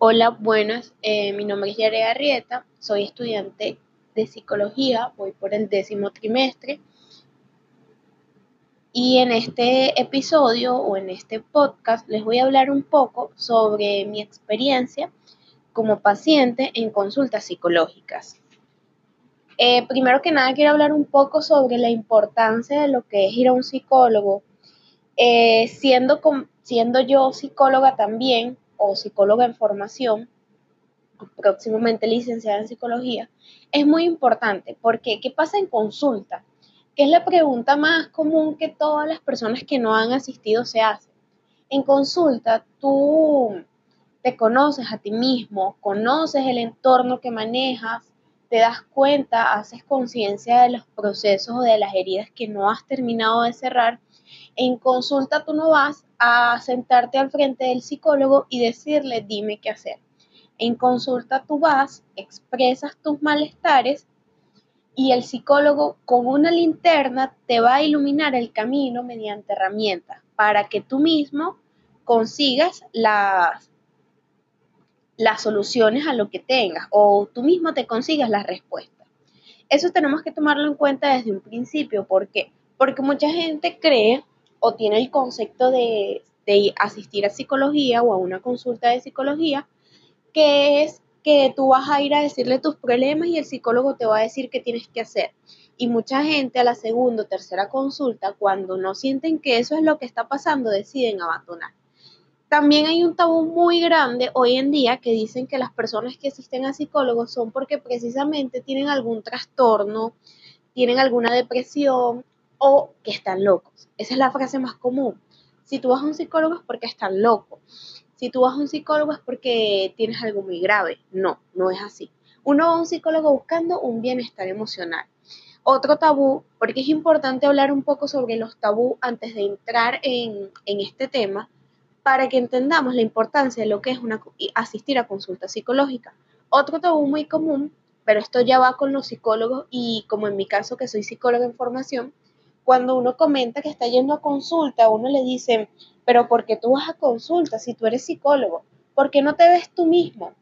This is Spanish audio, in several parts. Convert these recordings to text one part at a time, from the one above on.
Hola, buenas. Eh, mi nombre es Yare Arrieta. Soy estudiante de psicología. Voy por el décimo trimestre. Y en este episodio o en este podcast les voy a hablar un poco sobre mi experiencia como paciente en consultas psicológicas. Eh, primero que nada quiero hablar un poco sobre la importancia de lo que es ir a un psicólogo. Eh, siendo, siendo yo psicóloga también, o psicóloga en formación, próximamente licenciada en psicología, es muy importante porque ¿qué pasa en consulta? Que es la pregunta más común que todas las personas que no han asistido se hacen. En consulta tú te conoces a ti mismo, conoces el entorno que manejas, te das cuenta, haces conciencia de los procesos o de las heridas que no has terminado de cerrar. En consulta tú no vas a sentarte al frente del psicólogo y decirle, dime qué hacer. En consulta tú vas, expresas tus malestares y el psicólogo con una linterna te va a iluminar el camino mediante herramientas para que tú mismo consigas las, las soluciones a lo que tengas o tú mismo te consigas las respuestas. Eso tenemos que tomarlo en cuenta desde un principio. ¿Por qué? Porque mucha gente cree o tiene el concepto de, asistir a psicología o a una consulta de psicología, que es que tú vas a ir a decirle tus problemas y el psicólogo te va a decir qué tienes que hacer. Y mucha gente a la segunda o tercera consulta, cuando no sienten que eso es lo que está pasando, deciden abandonar. También hay un tabú muy grande hoy en día que dicen que las personas que asisten a psicólogos son porque precisamente tienen algún trastorno, tienen alguna depresión o que están locos. Esa es la frase más común. Si tú vas a un psicólogo es porque están locos. Si tú vas a un psicólogo es porque tienes algo muy grave. No, no es así. Uno va a un psicólogo buscando un bienestar emocional. Otro tabú, porque es importante hablar un poco sobre los tabú antes de entrar en, en este tema, para que entendamos la importancia de lo que es una, asistir a consulta psicológica. Otro tabú muy común, pero esto ya va con los psicólogos y como en mi caso que soy psicóloga en formación, cuando uno comenta que está yendo a consulta, uno le dice, pero ¿por qué tú vas a consulta si tú eres psicólogo? ¿Por qué no te ves tú mismo?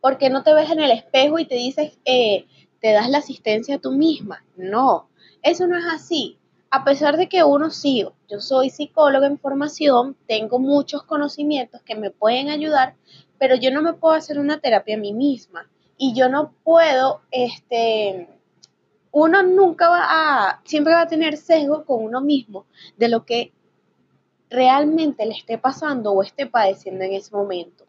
¿Por qué no te ves en el espejo y te dices, eh, te das la asistencia a tú misma? No, eso no es así. A pesar de que uno sí, yo soy psicóloga en formación, tengo muchos conocimientos que me pueden ayudar, pero yo no me puedo hacer una terapia a mí misma y yo no puedo, este, uno nunca va a, siempre va a tener sesgo con uno mismo de lo que realmente le esté pasando o esté padeciendo en ese momento.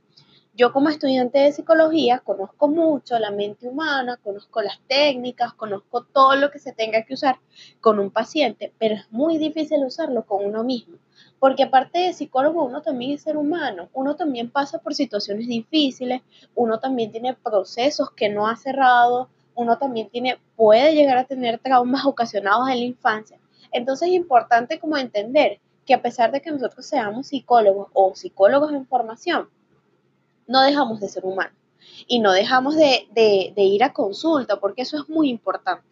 Yo como estudiante de psicología conozco mucho la mente humana, conozco las técnicas, conozco todo lo que se tenga que usar con un paciente, pero es muy difícil usarlo con uno mismo, porque aparte de psicólogo uno también es ser humano, uno también pasa por situaciones difíciles, uno también tiene procesos que no ha cerrado, uno también tiene, puede llegar a tener traumas ocasionados en la infancia. Entonces es importante como entender que a pesar de que nosotros seamos psicólogos o psicólogos en formación, no dejamos de ser humanos y no dejamos de, de, ir a consulta, porque eso es muy importante.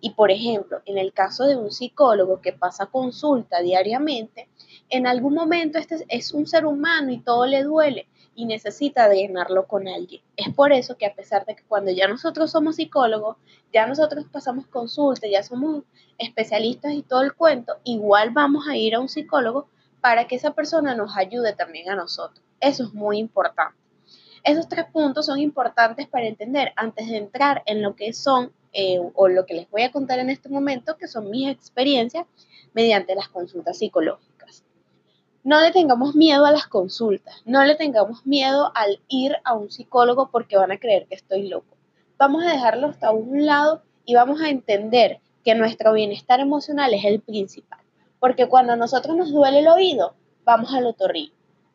Y por ejemplo, en el caso de un psicólogo que pasa consulta diariamente, en algún momento este es un ser humano y todo le duele y necesita llenarlo con alguien. Es por eso que a pesar de que cuando ya nosotros somos psicólogos, ya nosotros pasamos consulta, ya somos especialistas y todo el cuento, igual vamos a ir a un psicólogo para que esa persona nos ayude también a nosotros. Eso es muy importante. Esos tres puntos son importantes para entender antes de entrar en lo que son eh, o lo que les voy a contar en este momento, que son mis experiencias mediante las consultas psicológicas. No le tengamos miedo a las consultas, no le tengamos miedo al ir a un psicólogo porque van a creer que estoy loco. Vamos a dejarlo hasta un lado y vamos a entender que nuestro bienestar emocional es el principal. Porque cuando a nosotros nos duele el oído, vamos al otorrino.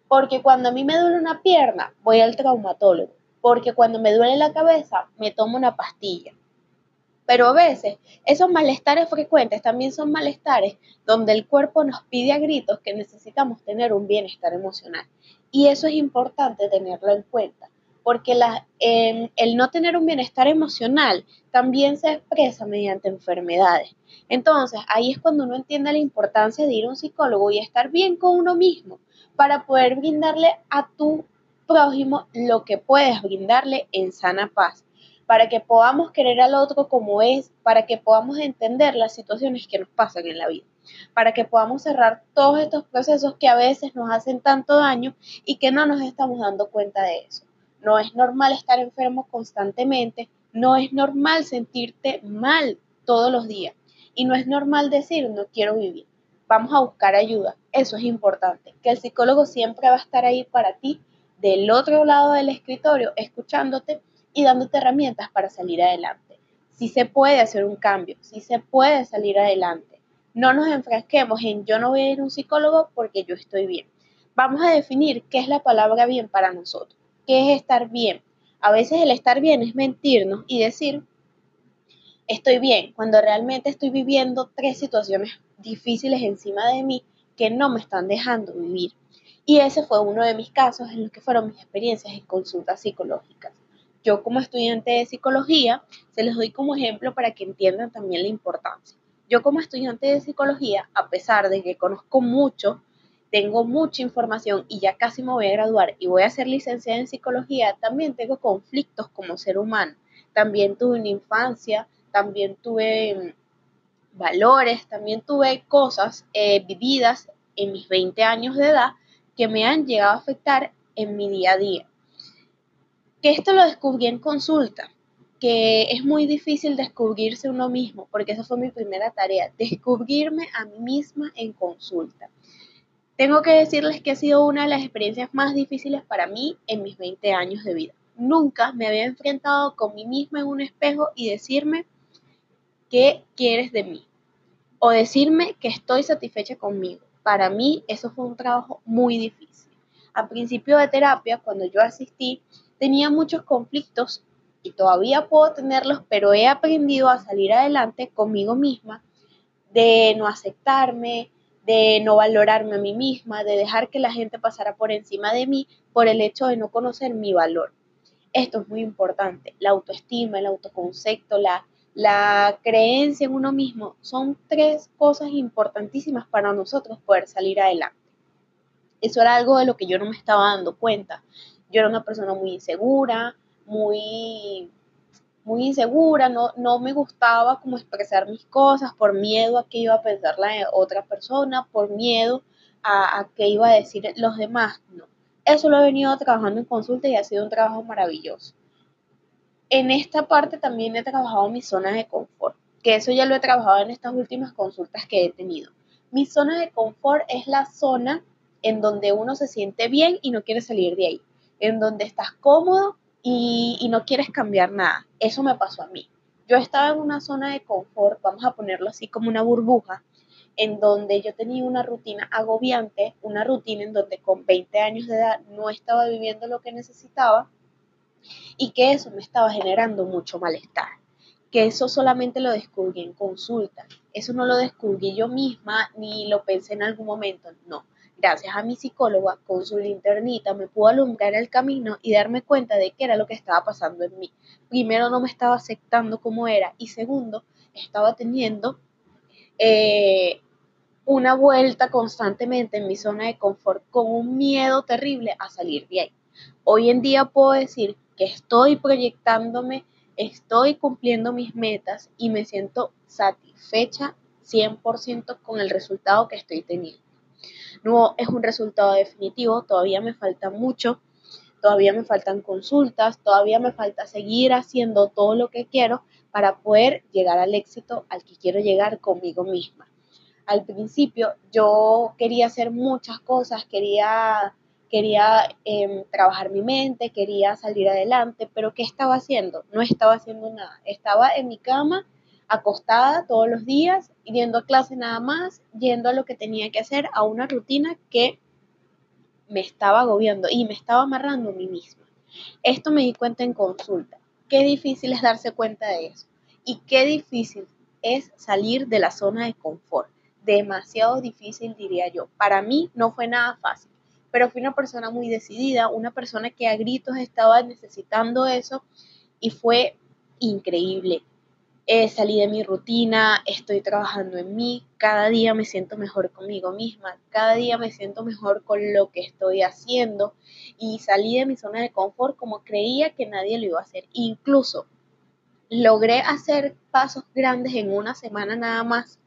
Porque cuando a mí me duele una pierna, voy al traumatólogo. Porque cuando me duele la cabeza, me tomo una pastilla. Pero a veces esos malestares frecuentes también son malestares donde el cuerpo nos pide a gritos que necesitamos tener un bienestar emocional. Y eso es importante tenerlo en cuenta, porque em, el no tener un bienestar emocional también se expresa mediante enfermedades. Entonces, ahí es cuando uno entiende la importancia de ir a un psicólogo y estar bien con uno mismo para poder brindarle a tu prójimo lo que puedes brindarle en sana paz, para que podamos querer al otro como es, para que podamos entender las situaciones que nos pasan en la vida, para que podamos cerrar todos estos procesos que a veces nos hacen tanto daño y que no nos estamos dando cuenta de eso. No es normal estar enfermo constantemente, no es normal sentirte mal todos los días y no es normal decir no quiero vivir. Vamos a buscar ayuda, eso es importante, que el psicólogo siempre va a estar ahí para ti del otro lado del escritorio, escuchándote y dándote herramientas para salir adelante. Si se puede hacer un cambio, si se puede salir adelante. No nos enfrasquemos en yo no voy a ir a un psicólogo porque yo estoy bien. Vamos a definir qué es la palabra bien para nosotros, qué es estar bien. A veces el estar bien es mentirnos y decir estoy bien cuando realmente estoy viviendo tres situaciones difíciles encima de mí que no me están dejando vivir. Y ese fue uno de mis casos en los que fueron mis experiencias en consultas psicológicas. Yo como estudiante de psicología, se les doy como ejemplo para que entiendan también la importancia. Yo como estudiante de psicología, a pesar de que conozco mucho, tengo mucha información y ya casi me voy a graduar y voy a ser licenciada en psicología, también tengo conflictos como ser humano. También tuve una infancia, también tuve mm, valores, también tuve cosas eh, vividas en mis 20 años de edad que me han llegado a afectar en mi día a día. Que esto lo descubrí en consulta, que es muy difícil descubrirse uno mismo, porque esa fue mi primera tarea, descubrirme a mí misma en consulta. Tengo que decirles que ha sido una de las experiencias más difíciles para mí en mis 20 años de vida. Nunca me había enfrentado con mí misma en un espejo y decirme qué quieres de mí o decirme que estoy satisfecha conmigo para mí eso fue un trabajo muy difícil. Al principio de terapia, cuando yo asistí, tenía muchos conflictos y todavía puedo tenerlos, pero he aprendido a salir adelante conmigo misma, de no aceptarme, de no valorarme a mí misma, de dejar que la gente pasara por encima de mí por el hecho de no conocer mi valor. Esto es muy importante, la autoestima, el autoconcepto, la la creencia en uno mismo son tres cosas importantísimas para nosotros poder salir adelante. Eso era algo de lo que yo no me estaba dando cuenta. Yo era una persona muy insegura, muy, muy insegura, no, no me gustaba como expresar mis cosas por miedo a que iba a pensar la otra persona, por miedo a, a qué iba a decir los demás. No. Eso lo he venido trabajando en consulta y ha sido un trabajo maravilloso en esta parte también he trabajado mi zona de confort, que eso ya lo he trabajado en estas últimas consultas que he tenido. Mi zona de confort es la zona en donde uno se siente bien y no quiere salir de ahí, en donde estás cómodo y, y no quieres cambiar nada. Eso me pasó a mí. Yo estaba en una zona de confort, vamos a ponerlo así como una burbuja, en donde yo tenía una rutina agobiante, una rutina en donde con 20 años de edad no estaba viviendo lo que necesitaba y que eso me estaba generando mucho malestar. Que eso solamente lo descubrí en consulta. Eso no lo descubrí yo misma ni lo pensé en algún momento. No. Gracias a mi psicóloga con su internita me pudo alumbrar el camino y darme cuenta de qué era lo que estaba pasando en mí. Primero no me estaba aceptando como era y segundo estaba teniendo eh, una vuelta constantemente en mi zona de confort con un miedo terrible a salir de ahí. Hoy en día puedo decir que estoy proyectándome, estoy cumpliendo mis metas y me siento satisfecha 100% con el resultado que estoy teniendo. No es un resultado definitivo, todavía me falta mucho, todavía me faltan consultas, todavía me falta seguir haciendo todo lo que quiero para poder llegar al éxito al que quiero llegar conmigo misma. Al principio yo quería hacer muchas cosas, quería quería em, trabajar mi mente, quería salir adelante, pero ¿qué estaba haciendo? No estaba haciendo nada. Estaba en mi cama, acostada todos los días, yendo a clase nada más, yendo a lo que tenía que hacer, a una rutina que me estaba agobiando y me estaba amarrando a mí misma. Esto me di cuenta en consulta. Qué difícil es darse cuenta de eso. Y qué difícil es salir de la zona de confort. Demasiado difícil, diría yo. Para mí no fue nada fácil pero fui una persona muy decidida, una persona que a gritos estaba necesitando eso y fue increíble. Eh, salí de mi rutina, estoy trabajando en mí, cada día me siento mejor conmigo misma, cada día me siento mejor con lo que estoy haciendo y salí de mi zona de confort como creía que nadie lo iba a hacer. Incluso logré hacer pasos grandes en una semana nada más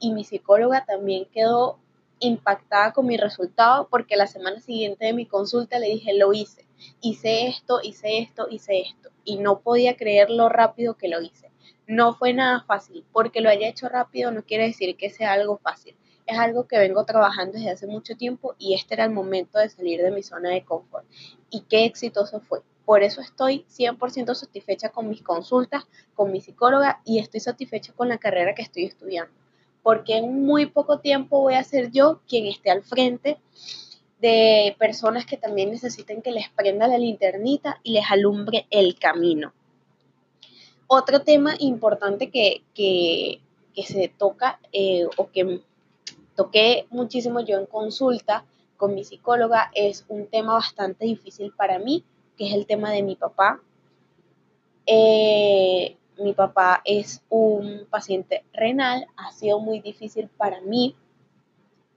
y mi psicóloga también quedó impactada con mi resultado porque la semana siguiente de mi consulta le dije, lo hice, hice esto, hice esto, hice esto y no podía creer lo rápido que lo hice. No fue nada fácil, porque lo haya hecho rápido no quiere decir que sea algo fácil. Es algo que vengo trabajando desde hace mucho tiempo y este era el momento de salir de mi zona de confort. Y qué exitoso fue. Por eso estoy 100% satisfecha con mis consultas, con mi psicóloga y estoy satisfecha con la carrera que estoy estudiando. Porque en muy poco tiempo voy a ser yo quien esté al frente de personas que también necesiten que les prenda la linternita y les alumbre el camino. Otro tema importante que, se toca eh, o que toqué muchísimo yo en consulta con mi psicóloga es un tema bastante difícil para mí, que es el tema de mi papá. Eh, mi papá es un paciente renal, ha sido muy difícil para mí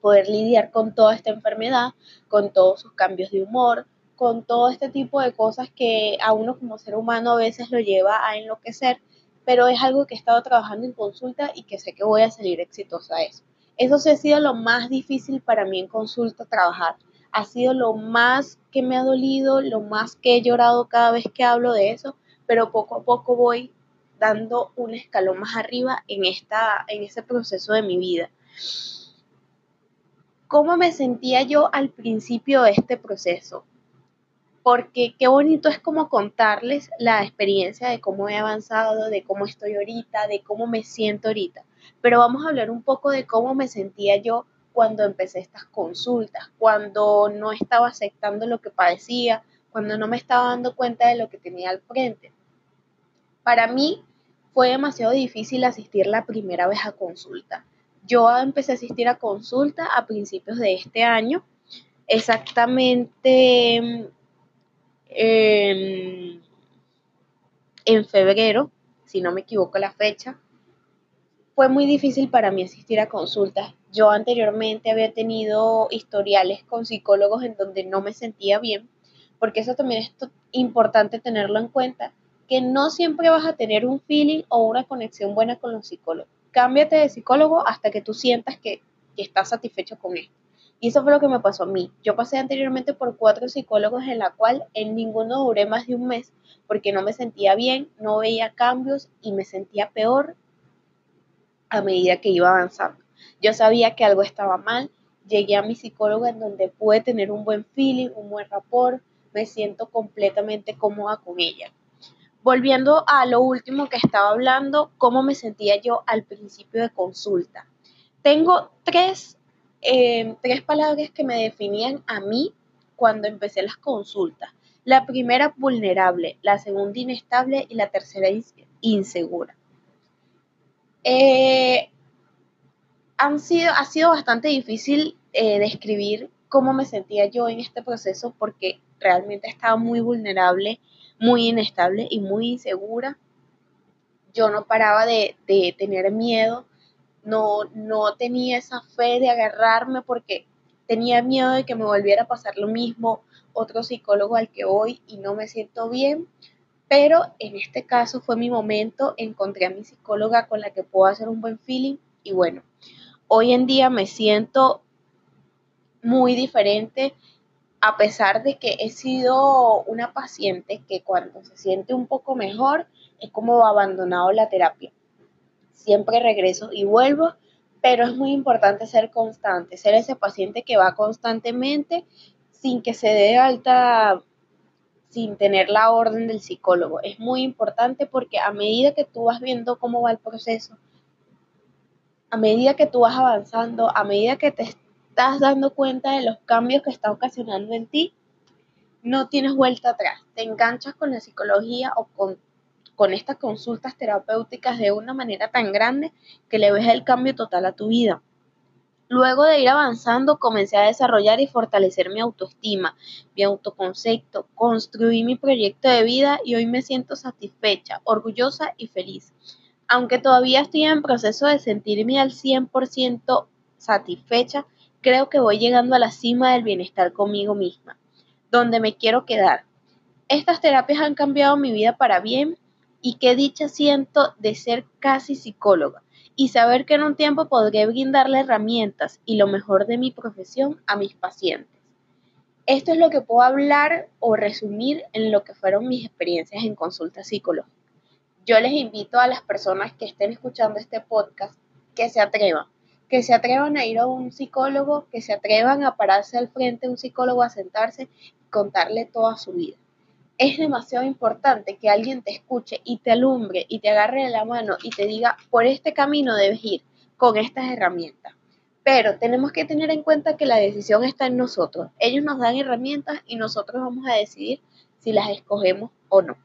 poder lidiar con toda esta enfermedad, con todos sus cambios de humor, con todo este tipo de cosas que a uno como ser humano a veces lo lleva a enloquecer, pero es algo que he estado trabajando en consulta y que sé que voy a salir exitosa a eso. Eso sí ha sido lo más difícil para mí en consulta trabajar. Ha sido lo más que me ha dolido, lo más que he llorado cada vez que hablo de eso, pero poco a poco voy dando un escalón más arriba en, esta, en ese proceso de mi vida. ¿Cómo me sentía yo al principio de este proceso? Porque qué bonito es como contarles la experiencia de cómo he avanzado, de cómo estoy ahorita, de cómo me siento ahorita. Pero vamos a hablar un poco de cómo me sentía yo cuando empecé estas consultas, cuando no estaba aceptando lo que padecía, cuando no me estaba dando cuenta de lo que tenía al frente. Para mí fue demasiado difícil asistir la primera vez a consulta. Yo empecé a asistir a consulta a principios de este año, exactamente en, febrero, si no me equivoco la fecha, fue muy difícil para mí asistir a consultas. Yo anteriormente había tenido historiales con psicólogos en donde no me sentía bien, porque eso también es importante tenerlo en cuenta, que no siempre vas a tener un feeling o una conexión buena con los psicólogos. Cámbiate de psicólogo hasta que tú sientas que, que estás satisfecho con esto. Y eso fue lo que me pasó a mí. Yo pasé anteriormente por cuatro psicólogos en la cual en ninguno duré más de un mes porque no me sentía bien, no veía cambios y me sentía peor a medida que iba avanzando. Yo sabía que algo estaba mal, llegué a mi psicóloga en donde pude tener un buen feeling, un buen rapport, me siento completamente cómoda con ella. Volviendo a lo último que estaba hablando, cómo me sentía yo al principio de consulta. Tengo tres Em, tres palabras que me definían a mí cuando empecé las consultas. La primera, vulnerable, la segunda, inestable y la tercera, insegura. Eh, han sido, ha sido bastante difícil eh, describir cómo me sentía yo en este proceso porque realmente estaba muy vulnerable, muy inestable y muy insegura. Yo no paraba de, de tener miedo no, no tenía esa fe de agarrarme porque tenía miedo de que me volviera a pasar lo mismo, otro psicólogo al que voy y no me siento bien, pero en este caso fue mi momento, encontré a mi psicóloga con la que puedo hacer un buen feeling y bueno, hoy en día me siento muy diferente a pesar de que he sido una paciente que cuando se siente un poco mejor es como abandonado la terapia siempre regreso y vuelvo, pero es muy importante ser constante, ser ese paciente que va constantemente sin que se dé alta, sin tener la orden del psicólogo. Es muy importante porque a medida que tú vas viendo cómo va el proceso, a medida que tú vas avanzando, a medida que te estás dando cuenta de los cambios que está ocasionando en ti, no tienes vuelta atrás. Te enganchas con la psicología o con con estas consultas terapéuticas de una manera tan grande que le ves el cambio total a tu vida. Luego de ir avanzando, comencé a desarrollar y fortalecer mi autoestima, mi autoconcepto, construí mi proyecto de vida y hoy me siento satisfecha, orgullosa y feliz. Aunque todavía estoy en proceso de sentirme al 100% satisfecha, creo que voy llegando a la cima del bienestar conmigo misma, donde me quiero quedar. Estas terapias han cambiado mi vida para bien y qué dicha siento de ser casi psicóloga y saber que en un tiempo podré brindarle herramientas y lo mejor de mi profesión a mis pacientes. Esto es lo que puedo hablar o resumir en lo que fueron mis experiencias en consulta psicológica yo les invito a las personas que estén escuchando este podcast que se atrevan, que se atrevan a ir a un psicólogo, que se atrevan a pararse al frente de un psicólogo, a sentarse y contarle toda su vida. Es demasiado importante que alguien te escuche y te alumbre y te agarre de la mano y te diga, por este camino debes ir con estas herramientas. Pero tenemos que tener en cuenta que la decisión está en nosotros. Ellos nos dan herramientas y nosotros vamos a decidir si las escogemos o no.